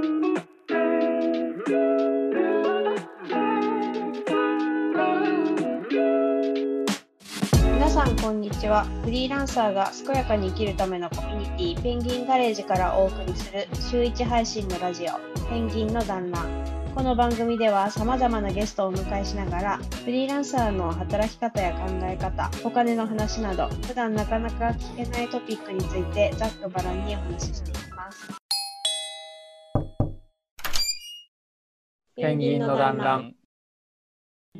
皆さんこんにちは。フリーランサーが健やかに生きるためのコミュニティペンギンガレージからお送りする週1配信のラジオペンギンの団らこの番組では様々なゲストをお迎えしながらフリーランサーの働き方や考え方お金の話など普段なかなか聞けないトピックについてざっくばらんにお話ししていきます。ペンギンの団らん。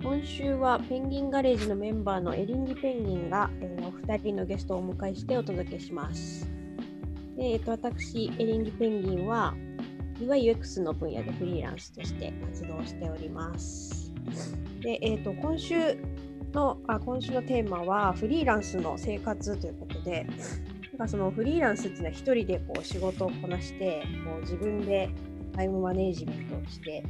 今週はペンギンガレージのメンバーのエリンギペンギンが、えーお二人のゲストをお迎えしてお届けします。でえー、と私、エリンギペンギンは UIUX の分野でフリーランスとして活動しております。で、えー、と今週のあ今週のテーマはフリーランスの生活ということで、なんかそのフリーランスっていうのは一人でこう仕事をこなしてこう自分でタイムマネージメントをして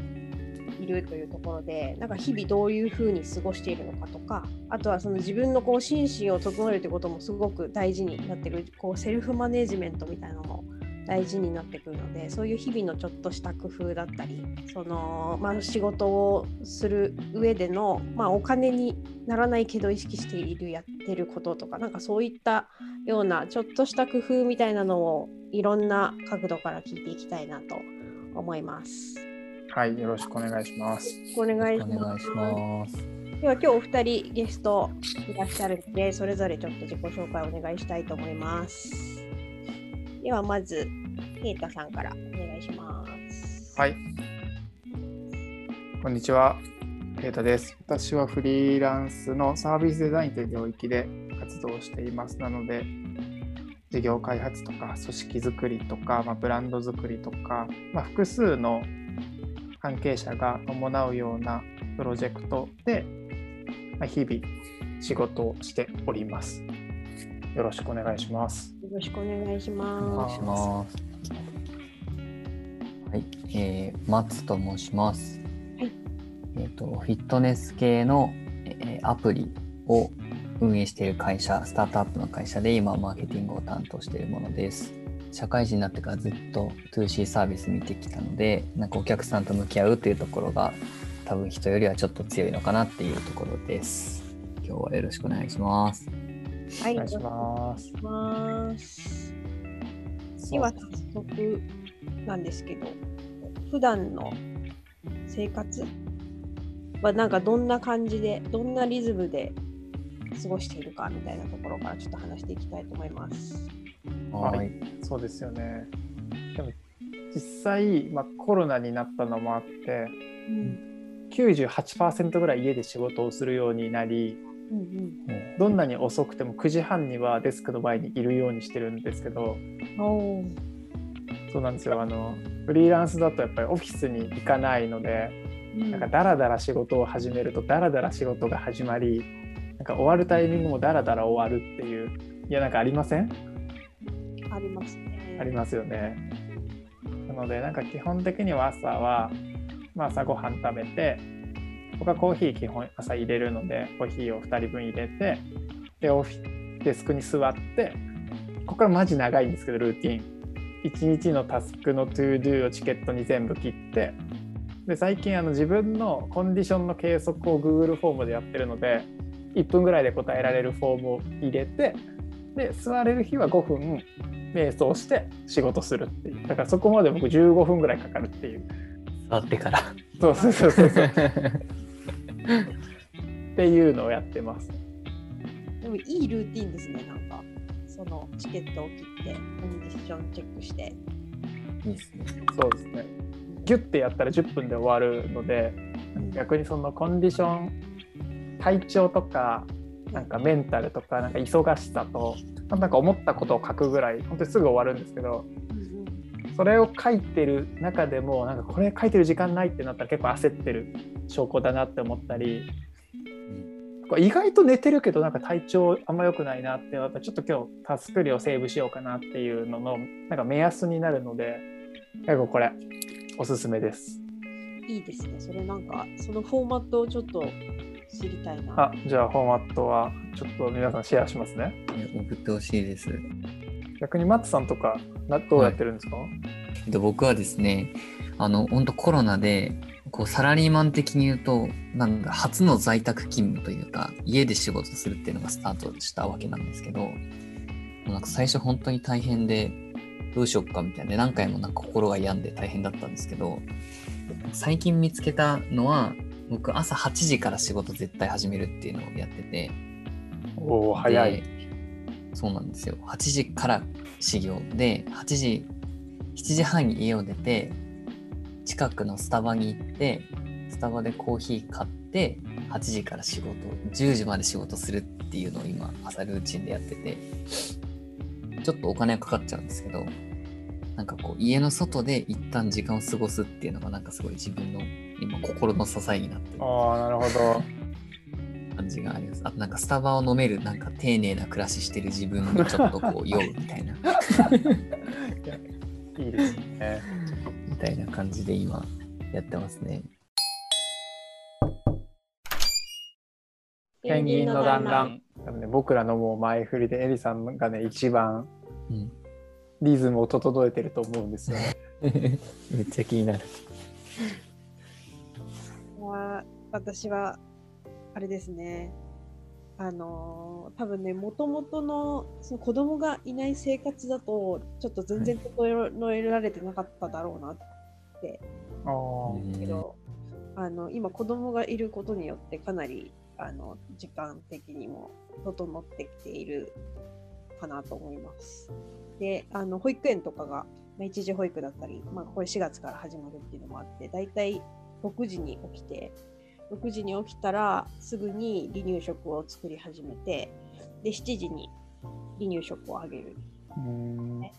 いるというところでなんか日々どういうふうに過ごしているのかとかあとはその自分のこう心身を整えるということもすごく大事になってくるこうセルフマネジメントみたいなのも大事になってくるのでそういう日々のちょっとした工夫だったりその、まあ、仕事をする上での、まあ、お金にならないけど意識しているやってることとかなんかそういったようなちょっとした工夫みたいなのをいろんな角度から聞いていきたいなと思います。はい、よろしくお願いします。お願いしおます。では今日お二人ゲストいらっしゃるのでそれぞれちょっと自己紹介をお願いしたいと思います。ではまずケイタさんからお願いします。はい。こんにちは。ケイタです。私はフリーランスのサービスデザインという領域で活動しています。なので、事業開発とか組織づくりとか、まあ、ブランドづくりとか、まあ、複数の関係者が伴うようなプロジェクトで、まあ、日々仕事をしております。よろしくお願いします。よろしくお願いしおます。願いします。はい、えー、松と申します。はいえっ、と、フィットネス系の、えーアプリを運営している会社、スタートアップの会社で今、マーケティングを担当しているものです。社会人になってからずっと 2C サービス見てきたので、なんかお客さんと向き合うというところが、多分人よりはちょっと強いのかなっていうところです。今日はよろしくお願いします。はい、お願いします。お願いします。では早速なんですけど、普段の生活はなんかどんな感じで、どんなリズムで過ごしているかみたいなところからちょっと話していきたいと思います。ははい。い。そうですよね。でも実際、まあ、コロナになったのもあってうん。98%ぐらい家で仕事をするようになりうんどんなに遅くても9時半にはデスクの前にいるようにしてるんですけどそうなんですよ。あのフリーランスだとやっぱりオフィスに行かないのでうん。なんかダラダラ仕事を始めるとダラダラ仕事が始まりなんか終わるタイミングもダラダラ終わるっていういやなんかありません？ありますね。ありますよね。なのでなんか基本的には朝は、まあ、朝ごはん食べて僕はコーヒー基本朝入れるのでコーヒーを2人分入れてでオフィデスクに座ってここからマジ長いんですけどルーティン1日のタスクの ToDo をチケットに全部切ってで最近あの自分のコンディションの計測を Google フォームでやってるので1分ぐらいで答えられるフォームを入れてで座れる日は5分瞑想して仕事するっていうだからそこまで僕15分ぐらいかかるっていう座ってから。そうそうそうそうそう っていうのをやってますでもいいルーティンですね、なんか。そのチケットを切って、コンディションチェックして。いいですね。そうですねギュッてやったら10分で終わるので逆にそのコンディション体調とかなんかメンタルとかなんか忙しさとなんか思ったことを書くぐらい本当にすぐ終わるんですけどそれを書いてる中でもなんかこれ書いてる時間ないってなったら結構焦ってる証拠だなって思ったり意外と寝てるけどなんか体調あんま良くないなってなったらちょっと今日タスク量セーブしようかなっていうののなんか目安になるので結構これおすすめです。いいですね。それなんか、そのフォーマットをちょっと知りたいな。あじゃあフォーマットはちょっと皆さんシェアしますね。え送ってほしいです。逆にマッツさんとかなどうやってるんですか、えっと僕はですね、あの本当コロナでこうサラリーマン的に言うとなんだ初の在宅勤務というか家で仕事するっていうのがスタートしたわけなんですけどなんか最初本当に大変でどうしよっかみたいなで何回もなんか心が病んで大変だったんですけど最近見つけたのは僕朝8時から仕事絶対始めるっていうのをやってて。おお早い。で。そうなんですよ。8時から始業で8時7時半に家を出て近くのスタバに行ってスタバでコーヒー買って8時から仕事10時まで仕事するっていうのを今朝ルーチンでやってて。ちょっとお金はかかっちゃうんですけどなんかこう家の外で一旦時間を過ごすっていうのがなんかすごい自分の今心の支えになってるああなるほど。感じがあります。あとなんかスタバを飲めるなんか丁寧な暮らししてる自分にちょっとこう酔うみたいな いいですね。みたいな感じで今やってますね。ペンギンの団らん。多分ね、僕らのもう前振りでエリさんがね一番うん、リズムを整えてると思うんですよね。めっちゃ気になる。は私はあれですね。あのー多分ねもともとのその子供がいない生活だとちょっと全然整えられてなかっただろうなって。あ思うけど、あの今子供がいることによってかなりあの時間的にも整ってきているかなと思います。であの保育園とかが、まあ、一時保育だったり、まあ、これ4月から始まるっていうのもあってだいたい6時に起きて6時に起きたらすぐに離乳食を作り始めてで7時に離乳食をあげる。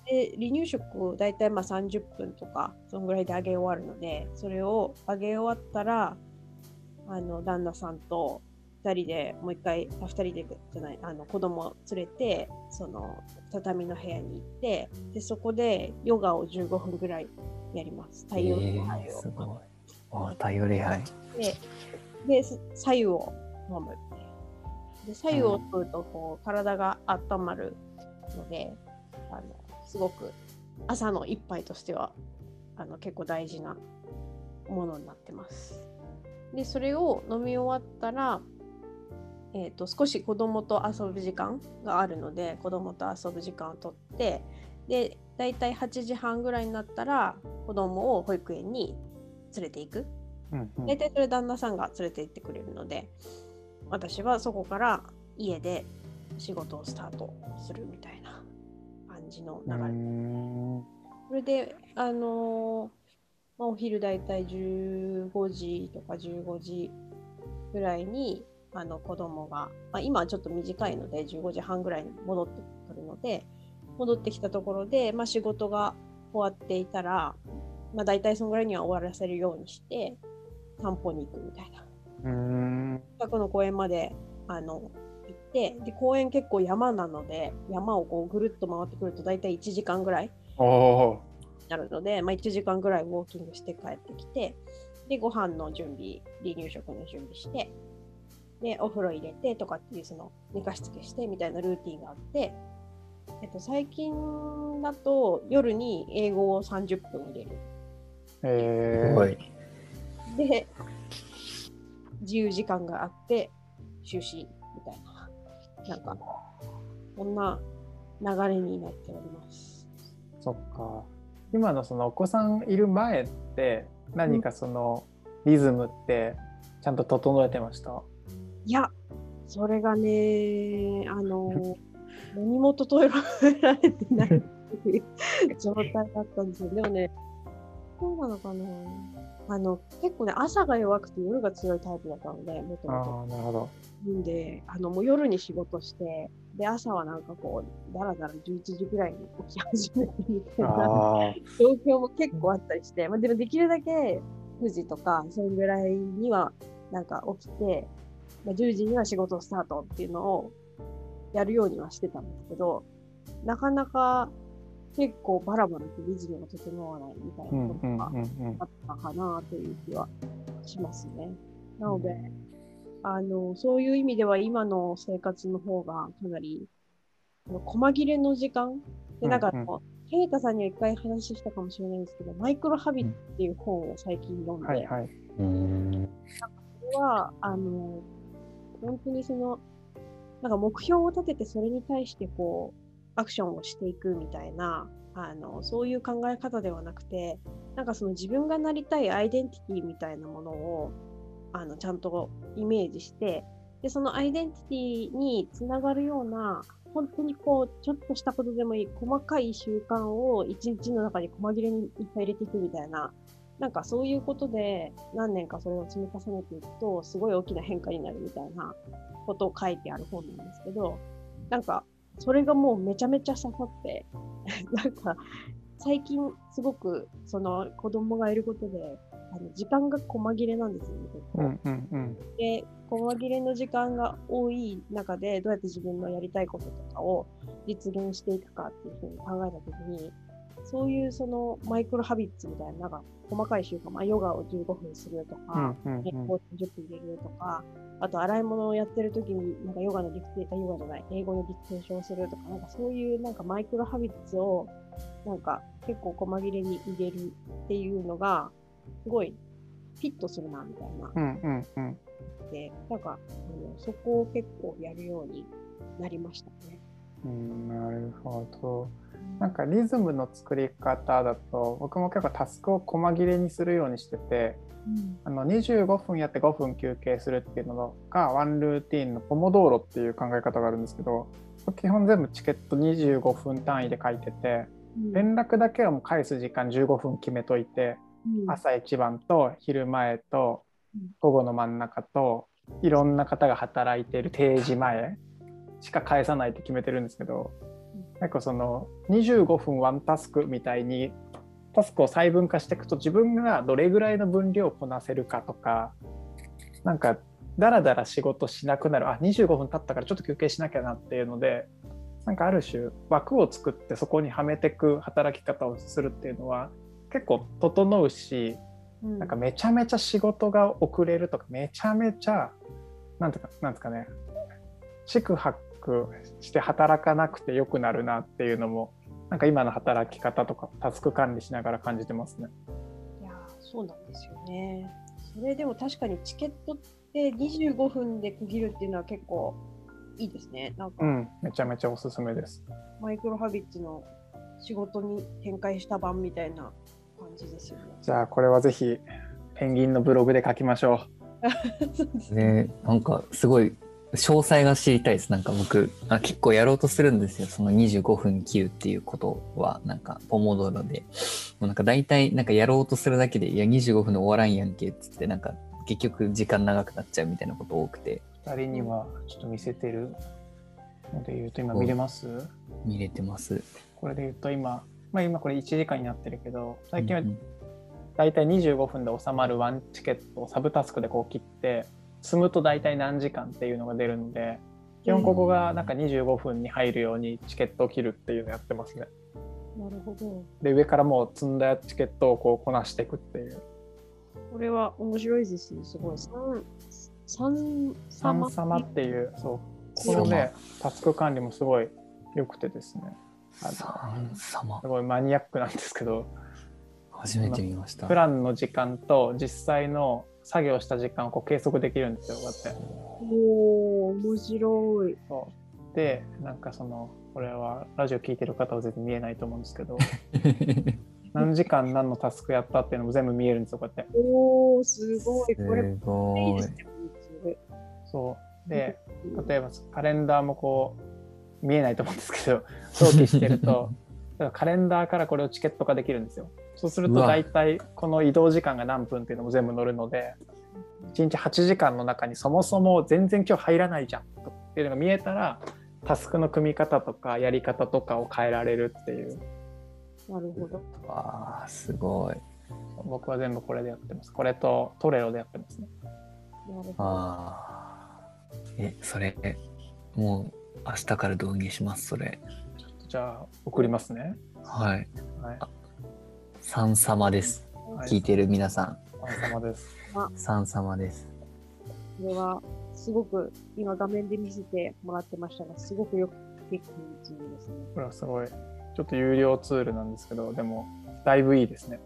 で離乳食を大体まあ30分とかそのぐらいであげ終わるのでそれをあげ終わったらあの旦那さんと2人でもう一回あ2人でじゃないあの子供を連れてその畳の部屋に行ってでそこでヨガを15分ぐらいやります。太陽礼拝を、すごい。あ太陽礼拝。でで左右を飲むで左右を取るとこう体が温まるのであのすごく朝の一杯としてはあの結構大事なものになってますでそれを飲み終わったら、えー、と少し子供と遊ぶ時間があるので子供と遊ぶ時間をとってで大体8時半ぐらいになったら子供を保育園に連れていく？うんうん。大体それ旦那さんが連れて行ってくれるので私はそこから家で仕事をスタートするみたいな感じの流れ、ん。それであのーまあ、お昼大体15時とか15時ぐらいにあの子供が、まあ、今はちょっと短いので15時半ぐらいに戻ってくるので戻ってきたところで、まあ、仕事が終わっていたら、まあ、大体そのぐらいには終わらせるようにして散歩に行くみたいな。近くの公園まであの行ってで公園結構山なので山をこうぐるっと回ってくると大体1時間ぐらいなるので、まあ、1時間ぐらいウォーキングして帰ってきてでご飯の準備離乳食の準備してでお風呂入れてとかっていうその寝かしつけしてみたいなルーティンがあって、えっと、最近だと夜に英語を30分入れるえー。で自由時間があって就寝みたいな。なんかこんな流れになっております。そっか。今のそのお子さんいる前って何かそのリズムってちゃんと整えてました、いやそれがねあの何も整えられてないっていう状態だったんですよ。でもねそうなのかな。あの結構ね朝が弱くて夜が強いタイプだったのでもともとああなるほど。んで、あのもう夜に仕事して、で、朝はなんかこう、だらだら11時ぐらいに起き始めてみたいな。あ状況も結構あったりして、まあ、でもできるだけ9時とか、それぐらいにはなんか起きて、まあ、10時には仕事スタートっていうのをやるようにはしてたんですけど、なかなか結構バラバラとリズムが整わないみたいなんことがあったかなという気はしますね。なので、あの、そういう意味では今の生活の方がかなり、細切れの時間で、なんかあの、うんケイタさんには一回話したかもしれないんですけど、マイクロハビットっていう本を最近読んで、はいはい。うん。これは、あの、本当にその、なんか目標を立ててそれに対してこう、アクションをしていくみたいな、あの、そういう考え方ではなくて、なんかその自分がなりたいアイデンティティみたいなものを、あの、ちゃんとイメージして、で、そのアイデンティティにつながるような、本当にこう、ちょっとしたことでもいい、細かい習慣を一日の中に細切れにいっぱい入れていくみたいな、なんかそういうことで何年かそれを積み重ねていくと、すごい大きな変化になるみたいなことを書いてある本なんですけど、なんか、それがもうめちゃめちゃ刺さって、なんか、最近すごくその子供がいることで、あの時間が細切れなんですよね。うんうんうん。で、細切れの時間が多い中で、どうやって自分のやりたいこととかを実現していくかっていうふうに考えたときに、そういうそのマイクロハビッツみたいな、なんか細かい習慣、まあ、ヨガを15分するとうんか、うんね、うんコーチ10分入れるとか、あと洗い物をやってるときに、なんかヨガのディクテあヨガじゃない、英語のディクテーションをするとか、なんかそういうなんかマイクロハビッツを、なんか結構細切れに入れるっていうのが、すごいフィットするな、みたいな。うんうんうん。で、なんか、あのそこを結構やるようになりましたね。うん、なるほど。なんかリズムの作り方だと僕も結構タスクを細切れにするようにしててうん。あの25分やって5分休憩するっていうのがワンルーティンのポモドーロっていう考え方があるんですけど基本全部チケット25分単位で書いててうん。連絡だけはもう返す時間15分決めといてうん。朝一番と昼前とうん。午後の真ん中といろんな方が働いている定時前しか返さないって決めてるんですけど結構その25分ワンタスクみたいにタスクを細分化していくと自分がどれぐらいの分量をこなせるかとかなんかだらだら仕事しなくなる。あ25分経ったからちょっと休憩しなきゃなっていうのでなんかある種枠を作ってそこにはめていく働き方をするっていうのは結構整うしうん。なんかめちゃめちゃ仕事が遅れるとかめちゃめちゃなんてかなんですかね宿泊して働かなくてよくなるなっていうのもなんか今の働き方とかタスク管理しながら感じてますね。いやーそうなんですよね。それでも確かにチケットって25分で区切るっていうのは結構いいですね。なんか、うん、めちゃめちゃおすすめです。マイクロハビッツの仕事に展開した版みたいな感じですよね。じゃあこれはぜひペンギンのブログで書きましょ そうですね。ね、なんかすごい詳細が知りたいです。なんか僕あ結構やろうとするんですよ。その25分切るっていうことはなんかポモドーロで、もうなんか大体なんかやろうとするだけでいや25分で終わらんやんけっつってなんか結局時間長くなっちゃうみたいなこと多くてう。2人にはちょっと見せてるので言うと今見れます？見れてます。これで言うと今、まあ、今これ1時間になってるけど最近は大体25分で収まるワンチケットをサブタスクでこう切って積むと大体何時間っていうのが出るので基本ここがなんか25分に入るようにチケットを切るっていうのやってますね。なるほど。で上からもう積んだチケットをこうこなしていくっていうこれは面白いですね。すごい。三三三様っていうそうこのねタスク管理もすごい良くてですね三様すごいマニアックなんですけど初めて見ましたプ。ランの時間と実際の作業した時間をこう計測できるんですよこうやって。おお面白い。そうでなんかそのこれはラジオ聞いてる方は全然見えないと思うんですけど 何時間何のタスクやったっていうのも全部見えるんですよこうやっておおすごい。これすごいいいです。ね。そうで例えばカレンダーもこう見えないと思うんですけど登記してると カレンダーからこれをチケット化できるんですよそうすると大体この移動時間が何分っていうのも全部載るので1日8時間の中にそもそも全然今日入らないじゃんっていうのが見えたらタスクの組み方とかやり方とかを変えられるっていうなるほど。わあすごい。僕は全部これでやってますこれとトレロでやってますねなるほど。ああ。え、それ、もう明日から導入します、それ。じゃあ送りますねはい。はい三様です。はい聞いてる皆さお疲れ様ですん、三様です。これはすごく今画面で見せてもらってましたが、すごくよくできているですね。これはすごいちょっと有料ツールなんですけど、でも、だいぶいいですね。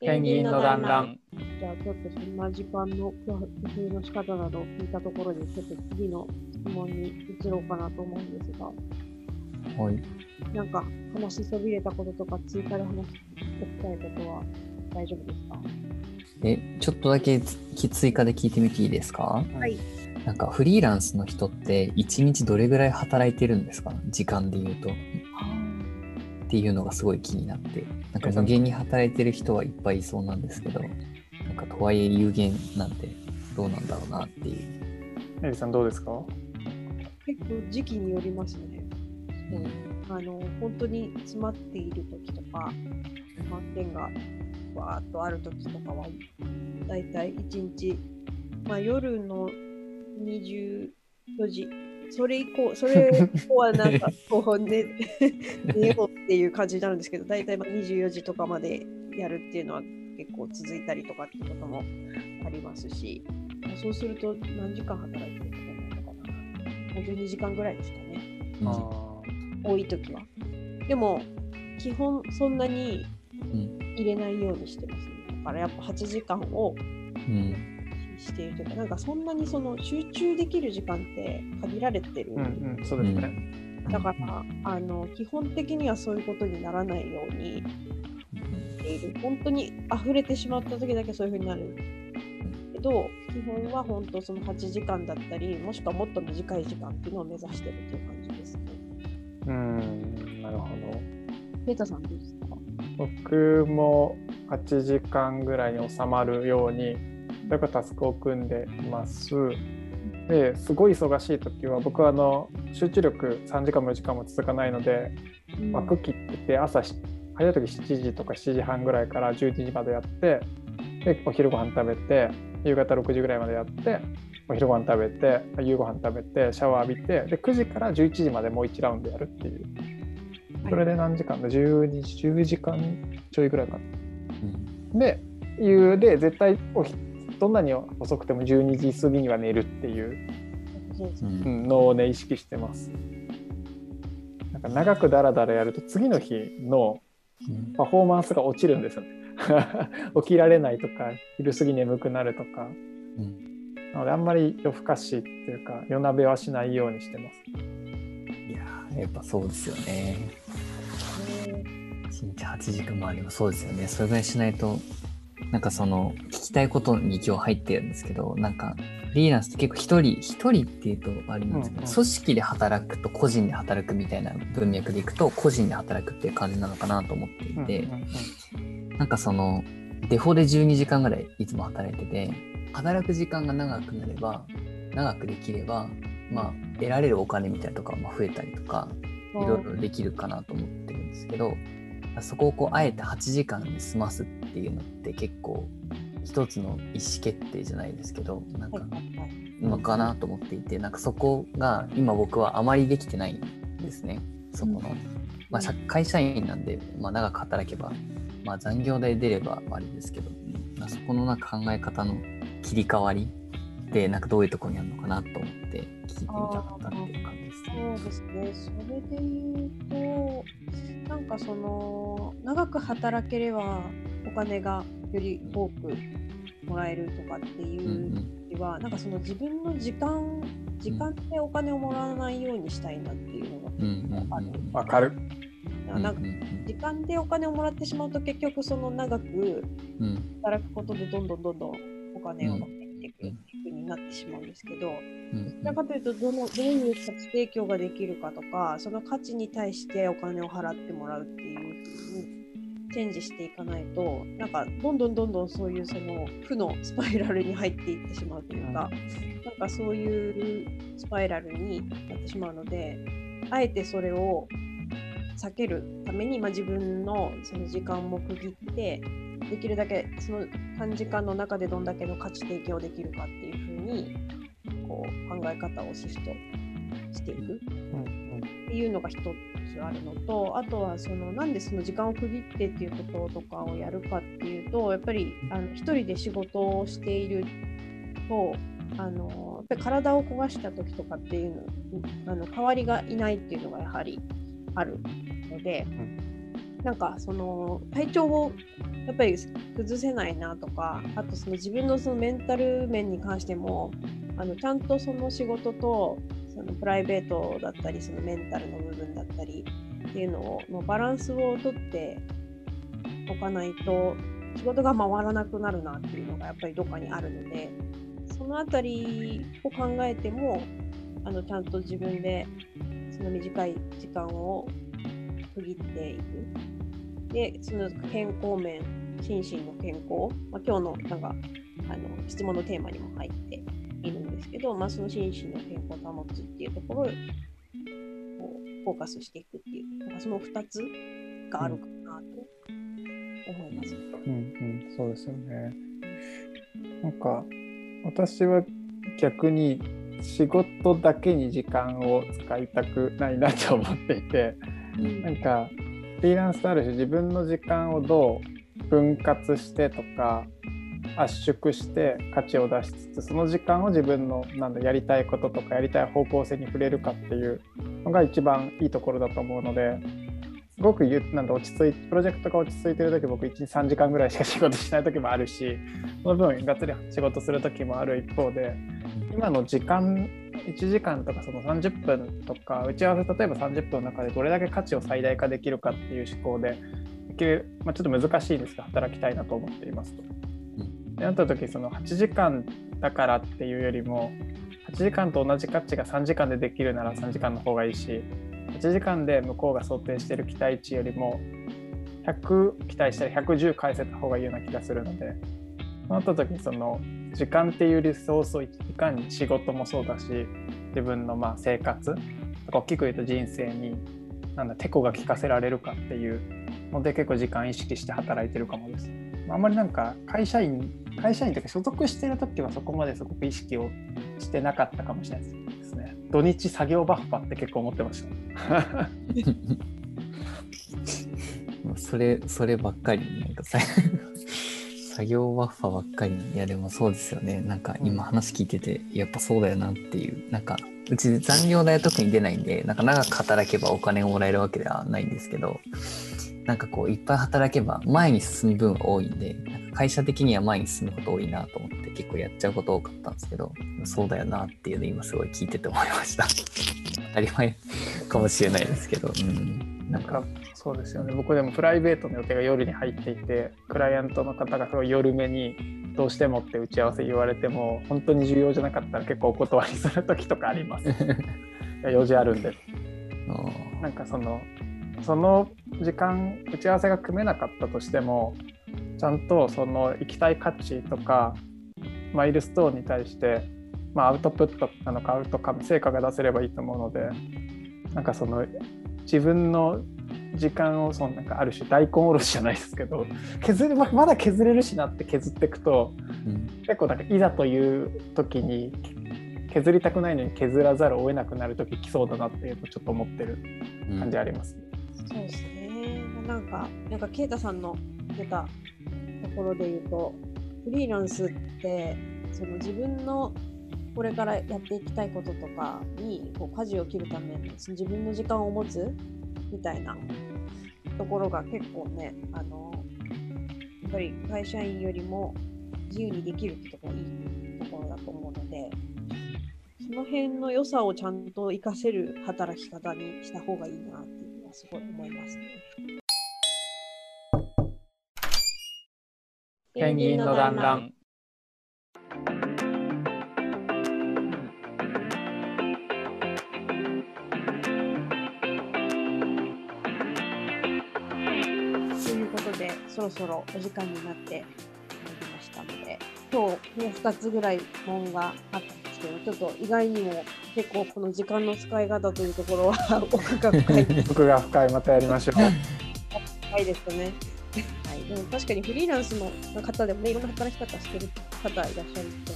ペンギンの団らん。じゃあちょっとそんな時間の工夫の仕方などを聞いたところで、ちょっと次の質問に移ろうかなと思うんですが、はい。なんか話しそびれたこととか追加で話しておきたいことは大丈夫ですか？え、ちょっとだけつ追加で聞いてみていいですか？はい。なんかフリーランスの人って1日どれぐらい働いてるんですか？時間で言うと。っていうのがすごい気になって。なんか無限に働いてる人はいっぱいいそうなんですけど、なんかとはいえ有限なんてどうなんだろうなっていう。エリさんどうですか？結構時期によりますね。うんあの本当に詰まっている時とか、満点がわーっとある時とかは、だいたい1日、まあ、夜の24時、それ以降、それ以降はなんか こう寝 寝ようっていう感じになるんですけど、だいたいまあ24時とかまでやるっていうのは結構続いたりとかっていうこともありますし、まあそうすると何時間働いてることなのかな。52時間ぐらいですかね。多い時は。でも、基本そんなにうん入れないようにしてます、ね。だからやっぱ8時間をうんしているというか、なんかそんなにその集中できる時間って限られてる。ーうんうん、そうですね。だから、あの基本的にはそういうことにならないようにしている。本当に溢れてしまった時だけそういうふうになる。けど、基本は本当その8時間だったり、もしくはもっと短い時間っていうのを目指してるっていう感じですね。うん、なるほど。ペータさんどうですか？僕も8時間ぐらいに収まるように、例えばタスクを組んでいます。ですごい忙しい時は僕はあの集中力3時間も4時間も続かないので枠切ってて朝し早い時7時とか7時半ぐらいから11時までやってでお昼ご飯食べて夕方6時ぐらいまでやってお昼ご飯食べて夕ご飯食べてシャワー浴びてで9時から11時までもう1ラウンドやるっていう。それで何時間だ？12 10時間ちょいぐらいかな。うん。でいうで絶対おひどんなに遅くても12時過ぎには寝るっていう。のをね意識してます。なんか長くダラダラやると次の日のうん。パフォーマンスが落ちるんですよね。起きられないとか昼過ぎ眠くなるとか。うんなのであんまり夜更かしっていうか夜鍋はしないようにしてます。いやーやっぱそうですよね。1日8時間もあればそうですよね。それぐらいしないと、なんかその、聞きたいことに今日入ってるんですけど、なんか、フリーランスって結構一人、一人っていうとあれなんですけど、うんうん組織で働くと個人で働くみたいな文脈でいくと、個人で働くっていう感じなのかなと思っていて、うんうんうんなんかその、デフォで12時間ぐらいいつも働いてて、働く時間が長くなれば、長くできれば、まあ、得られるお金みたいなとかはまあ増えたりとか、いろいろできるかなと思ってるんですけど、そこをこうあえて8時間に済ますっていうのって結構一つの意思決定じゃないですけどなんかはいはいはい。のかなと思っていてなんかそこが今僕はあまりできてないんですね。そこの、まあ、社会社員なんで、まあ、長く働けば、まあ、残業代出ればあれですけど、まあ、そこのなんか考え方の切り替わりでなんかどういうところにあるのかなと思って聞いてみたかったっていう感じですね。そうですね、それで言うと、なんかその、長く働ければお金がより多くもらえるとかってうんいうよりは、なんかその自分の時間、時間でお金をもらわないようにしたいなっていうのがうんうんうんある。うんわかる。なんかうんうん時間でお金をもらってしまうと結局その長くうんうん働くことでどんどんどんどんお金を持っていくっていうふうになってしまうんですけど、うん。どちらかというとどのどういう価値提供ができるかとかその価値に対してお金を払ってもらうっていうふうにチェンジしていかないとなんかどんどんどんどんそういうその負のスパイラルに入っていってしまうというか、なんかそういうスパイラルになってしまうのであえてそれを避けるために、まあ、自分のその時間も区切ってできるだけその短時間の中でどんだけの価値提供できるかっていうふうにこう考え方をシフトしていく。うんっていうのが一つあるのとあとはそのなんでその時間を区切ってっていうこととかをやるかっていうとやっぱりあの一人で仕事をしているとあのっぱり体を壊した時とかっていうのあの代わりがいないっていうのがやはりあるので、なんかその体調をやっぱり崩せないなとかあとその自分のそのメンタル面に関してもあのちゃんとその仕事とそのプライベートだったりそのメンタルの部分だったりっていうのをのバランスをとっておかないと仕事が回らなくなるなっていうのがやっぱりどっかにあるのでそのあたりを考えてもあのちゃんと自分でその短い時間を区切っていく。で、その健康面、心身の健康、まあ、今日のなんかあの質問のテーマにも入っているんですけど、まあ、その心身の健康を保つっていうところをフォーカスしていくっていう、なんかその2つがあるかなと思います。うんうん、そうですよね。なんか私は逆に仕事だけに時間を使いたくないなと思っていて、なんかフリーランスとある種自分の時間をどう分割してとか圧縮して価値を出しつつその時間を自分のなんだやりたいこととかやりたい方向性に触れるかっていうのが一番いいところだと思うのですごくゆなんだ落ち着いプロジェクトが落ち着いてる時僕1日3時間ぐらいしか仕事しない時もあるしその分がっつり仕事する時もある一方で今の時間1時間とかその30分とか打ち合わせ例えば30分の中でどれだけ価値を最大化できるかっていう思考でできる、まあ、ちょっと難しいですが働きたいなと思っていますと。でなった時その8時間だからっていうよりも8時間と同じ価値が3時間でできるなら3時間の方がいいし8時間で向こうが想定している期待値よりも100期待したら110返せた方がいいような気がするのでなった時にその時間っていうリソースをいかに仕事もそうだし自分のまあ生活大きく言うと人生になんだテコが効かせられるかっていうので結構時間意識して働いてるかもです。あんまりなんか会社員会社員というか所属してる時はそこまですごく意識をしてなかったかもしれないですね。土日作業バッファって結構思ってました。それ、そればっかり、なんかさ、作業バッファばっかり。いや、でもそうですよね。なんか今話聞いてて、やっぱそうだよなっていう。なんか、うち残業代は特に出ないんで、なんか長く働けばお金をもらえるわけではないんですけど、なんかこう、いっぱい働けば前に進む分が多いんで、なんか会社的には前に進むこと多いなと思って結構やっちゃうこと多かったんですけど、そうだよなっていうの今すごい聞いてて思いました。当たり前かもしれないですけど、うん。なんか、そうですよね。僕でもプライベートの予定が夜に入っていてクライアントの方がすごい夜目にどうしてもって打ち合わせ言われても本当に重要じゃなかったら結構お断りする時とかあります。用事あるんで。あなんかそのその時間打ち合わせが組めなかったとしてもちゃんとその行きたい価値とかマイルストーンに対して、まあ、アウトプットなのかアウトカム成果が出せればいいと思うのでなんかその自分の時間をそのなんかある種大根おろしじゃないですけど削るままだ削れるしなって削っていくとうん結構なんかいざという時に削りたくないのに削らざるを得なくなる時来そうだなっていうとちょっと思ってるうん感じあります。そうですね。なんか、なんか、ケイタさんの出たところで言うと、フリーランスって、その自分のこれからやっていきたいこととかにこう舵を切るために自分の時間を持つみたいなところが結構ね、あの、やっぱり会社員よりも自由にできるってとこがいいところだと思うので、その辺の良さをちゃんと活かせる働き方にした方がいいなっていうのはすごい思いますね。ペンギンの団らん。そろそろお時間になってまいりましたので、今日、ね、2つぐらい問があったんですけど、ちょっと意外にも結構この時間の使い方というところは 奥が深い 僕が深いまたやりましょう。深いですよね。はい、でも確かにフリーランスの方でもね、いろんな働き方してる方いらっしゃると思うので、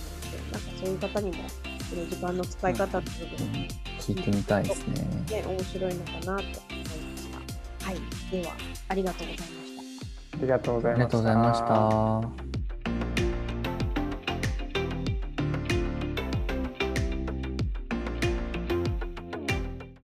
なんかそういう方にも、この時間の使い方っていうのがね、聞いてみたいですね。面白いのかなと思いました。はい、では。ありがとうございました。ありがとうございました。